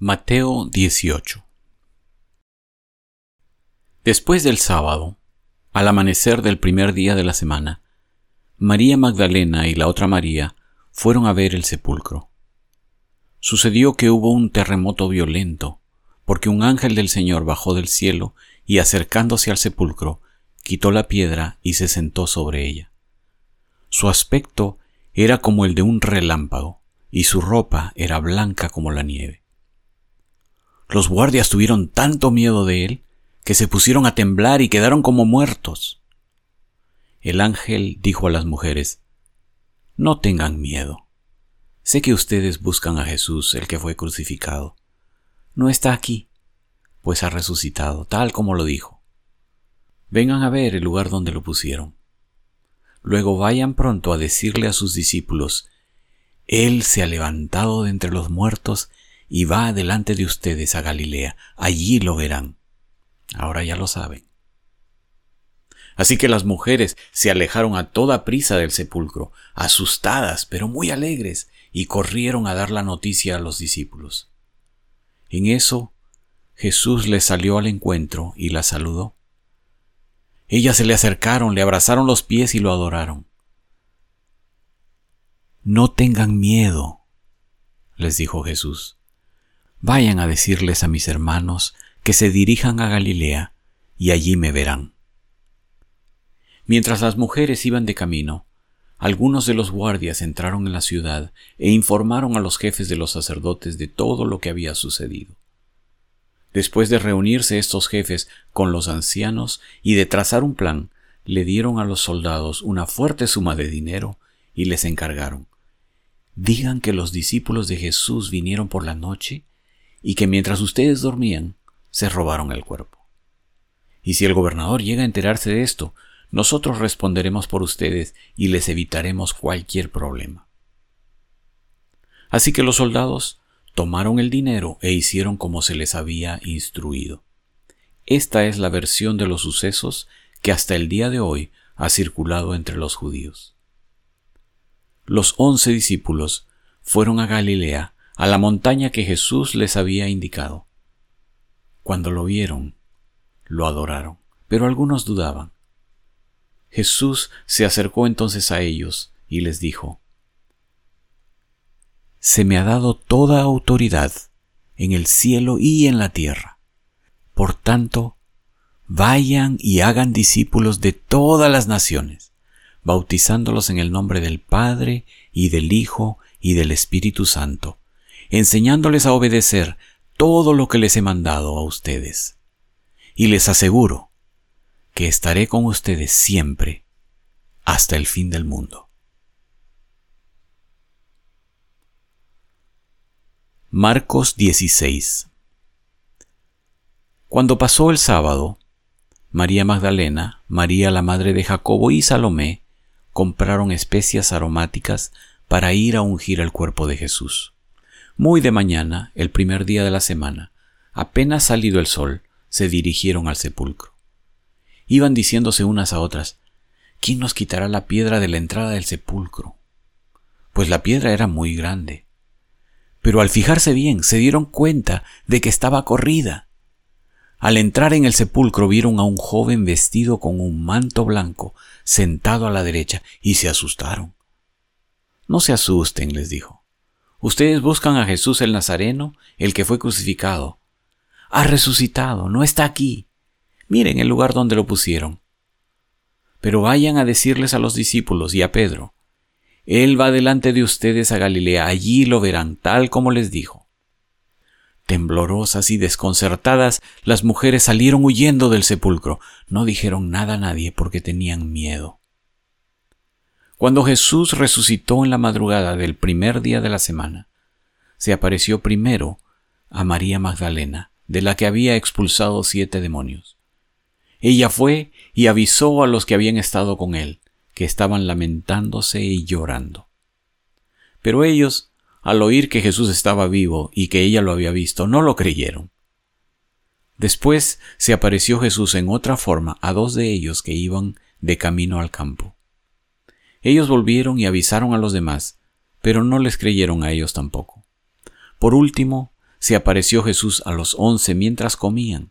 Mateo 18 Después del sábado, al amanecer del primer día de la semana, María Magdalena y la otra María fueron a ver el sepulcro. Sucedió que hubo un terremoto violento, porque un ángel del Señor bajó del cielo y acercándose al sepulcro, quitó la piedra y se sentó sobre ella. Su aspecto era como el de un relámpago, y su ropa era blanca como la nieve. Los guardias tuvieron tanto miedo de él que se pusieron a temblar y quedaron como muertos. El ángel dijo a las mujeres, No tengan miedo. Sé que ustedes buscan a Jesús, el que fue crucificado. No está aquí, pues ha resucitado, tal como lo dijo. Vengan a ver el lugar donde lo pusieron. Luego vayan pronto a decirle a sus discípulos, Él se ha levantado de entre los muertos y va delante de ustedes a Galilea, allí lo verán. Ahora ya lo saben. Así que las mujeres se alejaron a toda prisa del sepulcro, asustadas, pero muy alegres, y corrieron a dar la noticia a los discípulos. En eso Jesús les salió al encuentro y la saludó. Ellas se le acercaron, le abrazaron los pies y lo adoraron. No tengan miedo, les dijo Jesús. Vayan a decirles a mis hermanos que se dirijan a Galilea y allí me verán. Mientras las mujeres iban de camino, algunos de los guardias entraron en la ciudad e informaron a los jefes de los sacerdotes de todo lo que había sucedido. Después de reunirse estos jefes con los ancianos y de trazar un plan, le dieron a los soldados una fuerte suma de dinero y les encargaron Digan que los discípulos de Jesús vinieron por la noche y que mientras ustedes dormían, se robaron el cuerpo. Y si el gobernador llega a enterarse de esto, nosotros responderemos por ustedes y les evitaremos cualquier problema. Así que los soldados tomaron el dinero e hicieron como se les había instruido. Esta es la versión de los sucesos que hasta el día de hoy ha circulado entre los judíos. Los once discípulos fueron a Galilea a la montaña que Jesús les había indicado. Cuando lo vieron, lo adoraron, pero algunos dudaban. Jesús se acercó entonces a ellos y les dijo, Se me ha dado toda autoridad en el cielo y en la tierra. Por tanto, vayan y hagan discípulos de todas las naciones, bautizándolos en el nombre del Padre y del Hijo y del Espíritu Santo, enseñándoles a obedecer todo lo que les he mandado a ustedes. Y les aseguro que estaré con ustedes siempre hasta el fin del mundo. Marcos 16 Cuando pasó el sábado, María Magdalena, María la madre de Jacobo y Salomé compraron especias aromáticas para ir a ungir el cuerpo de Jesús. Muy de mañana, el primer día de la semana, apenas salido el sol, se dirigieron al sepulcro. Iban diciéndose unas a otras, ¿quién nos quitará la piedra de la entrada del sepulcro? Pues la piedra era muy grande. Pero al fijarse bien, se dieron cuenta de que estaba corrida. Al entrar en el sepulcro vieron a un joven vestido con un manto blanco, sentado a la derecha, y se asustaron. No se asusten, les dijo. Ustedes buscan a Jesús el Nazareno, el que fue crucificado. Ha resucitado, no está aquí. Miren el lugar donde lo pusieron. Pero vayan a decirles a los discípulos y a Pedro, Él va delante de ustedes a Galilea, allí lo verán, tal como les dijo. Temblorosas y desconcertadas, las mujeres salieron huyendo del sepulcro. No dijeron nada a nadie porque tenían miedo. Cuando Jesús resucitó en la madrugada del primer día de la semana, se apareció primero a María Magdalena, de la que había expulsado siete demonios. Ella fue y avisó a los que habían estado con él, que estaban lamentándose y llorando. Pero ellos, al oír que Jesús estaba vivo y que ella lo había visto, no lo creyeron. Después se apareció Jesús en otra forma a dos de ellos que iban de camino al campo. Ellos volvieron y avisaron a los demás, pero no les creyeron a ellos tampoco. Por último, se apareció Jesús a los once mientras comían.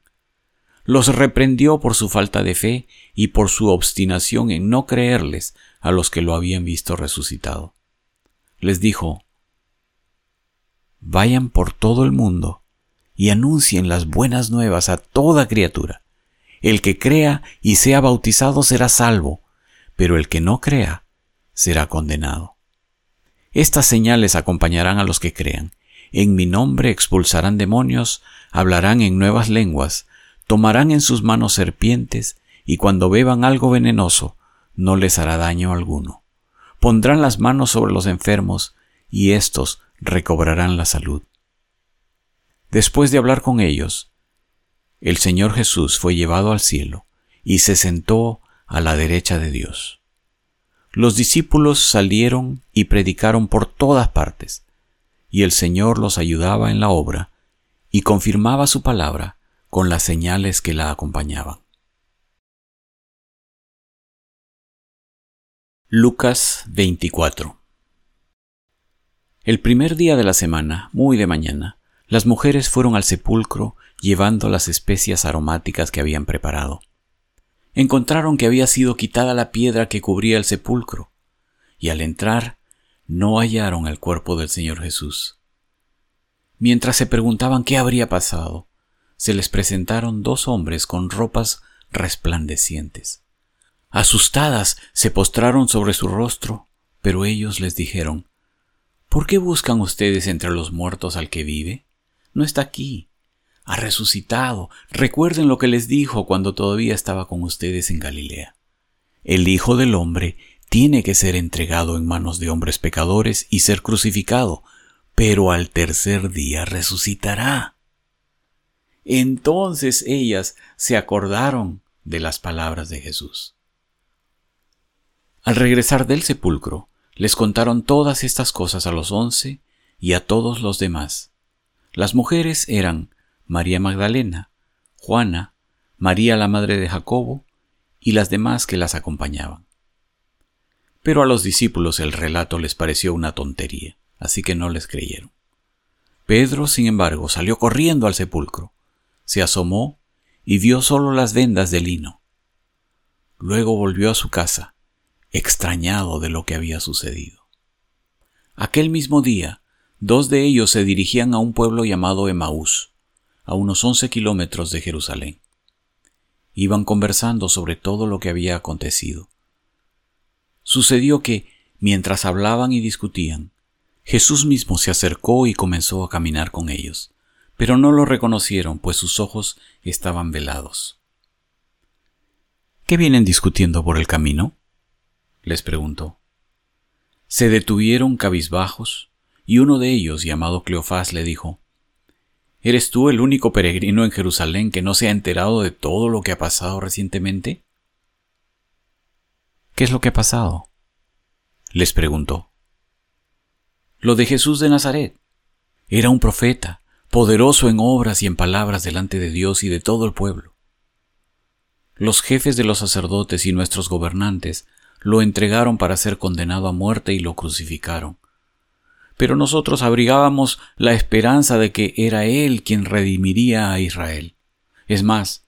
Los reprendió por su falta de fe y por su obstinación en no creerles a los que lo habían visto resucitado. Les dijo, Vayan por todo el mundo y anuncien las buenas nuevas a toda criatura. El que crea y sea bautizado será salvo, pero el que no crea será condenado. Estas señales acompañarán a los que crean. En mi nombre expulsarán demonios, hablarán en nuevas lenguas, tomarán en sus manos serpientes, y cuando beban algo venenoso, no les hará daño alguno. Pondrán las manos sobre los enfermos, y éstos recobrarán la salud. Después de hablar con ellos, el Señor Jesús fue llevado al cielo y se sentó a la derecha de Dios. Los discípulos salieron y predicaron por todas partes, y el Señor los ayudaba en la obra y confirmaba su palabra con las señales que la acompañaban. Lucas 24 El primer día de la semana, muy de mañana, las mujeres fueron al sepulcro llevando las especias aromáticas que habían preparado. Encontraron que había sido quitada la piedra que cubría el sepulcro, y al entrar no hallaron el cuerpo del Señor Jesús. Mientras se preguntaban qué habría pasado, se les presentaron dos hombres con ropas resplandecientes. Asustadas se postraron sobre su rostro, pero ellos les dijeron, ¿Por qué buscan ustedes entre los muertos al que vive? no está aquí. Ha resucitado. Recuerden lo que les dijo cuando todavía estaba con ustedes en Galilea. El Hijo del Hombre tiene que ser entregado en manos de hombres pecadores y ser crucificado, pero al tercer día resucitará. Entonces ellas se acordaron de las palabras de Jesús. Al regresar del sepulcro, les contaron todas estas cosas a los once y a todos los demás. Las mujeres eran María Magdalena, Juana, María la madre de Jacobo y las demás que las acompañaban. Pero a los discípulos el relato les pareció una tontería, así que no les creyeron. Pedro, sin embargo, salió corriendo al sepulcro, se asomó y vio solo las vendas de lino. Luego volvió a su casa, extrañado de lo que había sucedido. Aquel mismo día, Dos de ellos se dirigían a un pueblo llamado Emaús, a unos once kilómetros de Jerusalén. Iban conversando sobre todo lo que había acontecido. Sucedió que, mientras hablaban y discutían, Jesús mismo se acercó y comenzó a caminar con ellos, pero no lo reconocieron, pues sus ojos estaban velados. ¿Qué vienen discutiendo por el camino? les preguntó. Se detuvieron cabizbajos y uno de ellos, llamado Cleofás, le dijo, ¿Eres tú el único peregrino en Jerusalén que no se ha enterado de todo lo que ha pasado recientemente? ¿Qué es lo que ha pasado? les preguntó. Lo de Jesús de Nazaret. Era un profeta, poderoso en obras y en palabras delante de Dios y de todo el pueblo. Los jefes de los sacerdotes y nuestros gobernantes lo entregaron para ser condenado a muerte y lo crucificaron pero nosotros abrigábamos la esperanza de que era Él quien redimiría a Israel. Es más,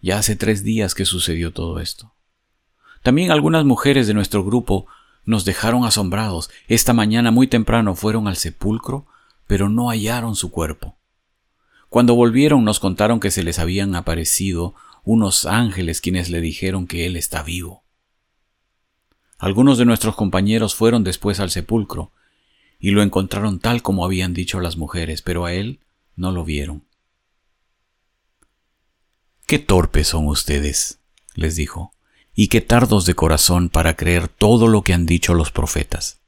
ya hace tres días que sucedió todo esto. También algunas mujeres de nuestro grupo nos dejaron asombrados. Esta mañana muy temprano fueron al sepulcro, pero no hallaron su cuerpo. Cuando volvieron nos contaron que se les habían aparecido unos ángeles quienes le dijeron que Él está vivo. Algunos de nuestros compañeros fueron después al sepulcro y lo encontraron tal como habían dicho las mujeres, pero a él no lo vieron. Qué torpes son ustedes, les dijo, y qué tardos de corazón para creer todo lo que han dicho los profetas.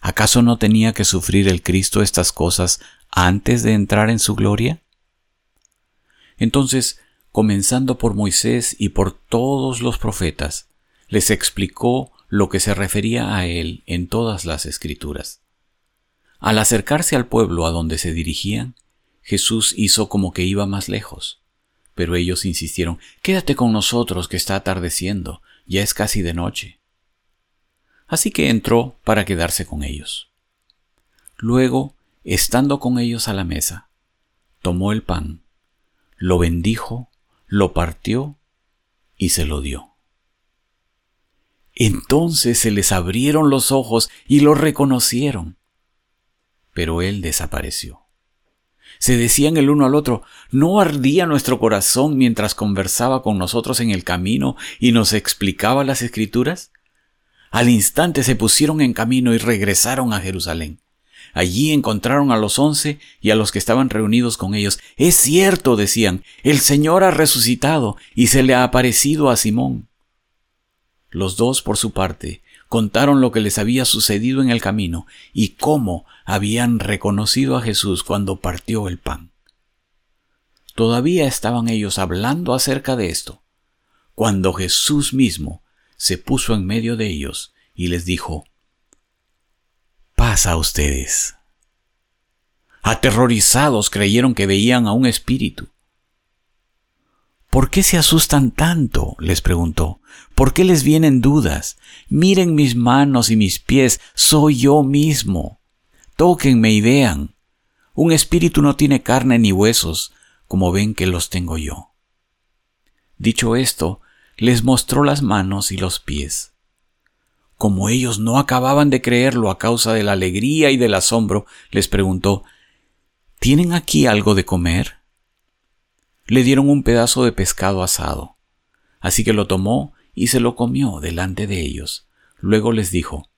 ¿Acaso no tenía que sufrir el Cristo estas cosas antes de entrar en su gloria? Entonces, comenzando por Moisés y por todos los profetas, les explicó lo que se refería a él en todas las escrituras. Al acercarse al pueblo a donde se dirigían, Jesús hizo como que iba más lejos. Pero ellos insistieron, Quédate con nosotros que está atardeciendo, ya es casi de noche. Así que entró para quedarse con ellos. Luego estando con ellos a la mesa, tomó el pan, lo bendijo, lo partió y se lo dio. Entonces se les abrieron los ojos y lo reconocieron, pero él desapareció. Se decían el uno al otro, ¿no ardía nuestro corazón mientras conversaba con nosotros en el camino y nos explicaba las escrituras? Al instante se pusieron en camino y regresaron a Jerusalén. Allí encontraron a los once y a los que estaban reunidos con ellos. Es cierto, decían, el Señor ha resucitado y se le ha aparecido a Simón. Los dos, por su parte, contaron lo que les había sucedido en el camino y cómo habían reconocido a Jesús cuando partió el pan. Todavía estaban ellos hablando acerca de esto, cuando Jesús mismo se puso en medio de ellos y les dijo, pasa a ustedes. Aterrorizados creyeron que veían a un espíritu. ¿Por qué se asustan tanto? les preguntó. ¿Por qué les vienen dudas? Miren mis manos y mis pies, soy yo mismo. Tóquenme y vean. Un espíritu no tiene carne ni huesos, como ven que los tengo yo. Dicho esto, les mostró las manos y los pies. Como ellos no acababan de creerlo a causa de la alegría y del asombro, les preguntó, ¿Tienen aquí algo de comer? Le dieron un pedazo de pescado asado. Así que lo tomó y se lo comió delante de ellos. Luego les dijo,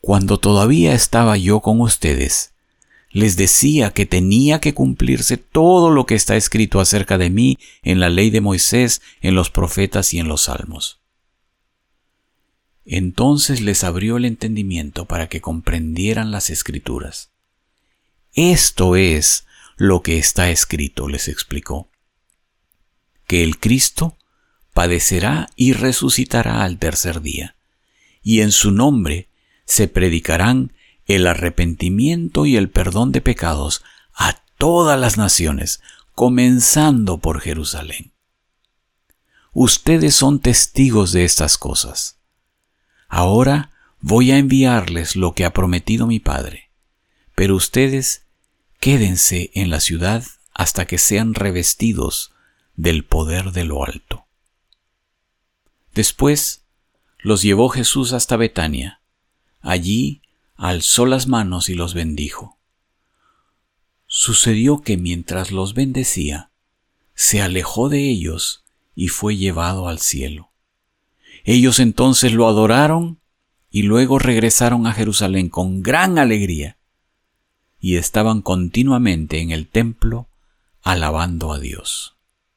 Cuando todavía estaba yo con ustedes, les decía que tenía que cumplirse todo lo que está escrito acerca de mí en la ley de Moisés, en los profetas y en los salmos. Entonces les abrió el entendimiento para que comprendieran las escrituras. Esto es lo que está escrito, les explicó, que el Cristo padecerá y resucitará al tercer día, y en su nombre se predicarán el arrepentimiento y el perdón de pecados a todas las naciones, comenzando por Jerusalén. Ustedes son testigos de estas cosas. Ahora voy a enviarles lo que ha prometido mi Padre, pero ustedes quédense en la ciudad hasta que sean revestidos del poder de lo alto. Después los llevó Jesús hasta Betania. Allí alzó las manos y los bendijo. Sucedió que mientras los bendecía, se alejó de ellos y fue llevado al cielo. Ellos entonces lo adoraron y luego regresaron a Jerusalén con gran alegría y estaban continuamente en el templo alabando a Dios.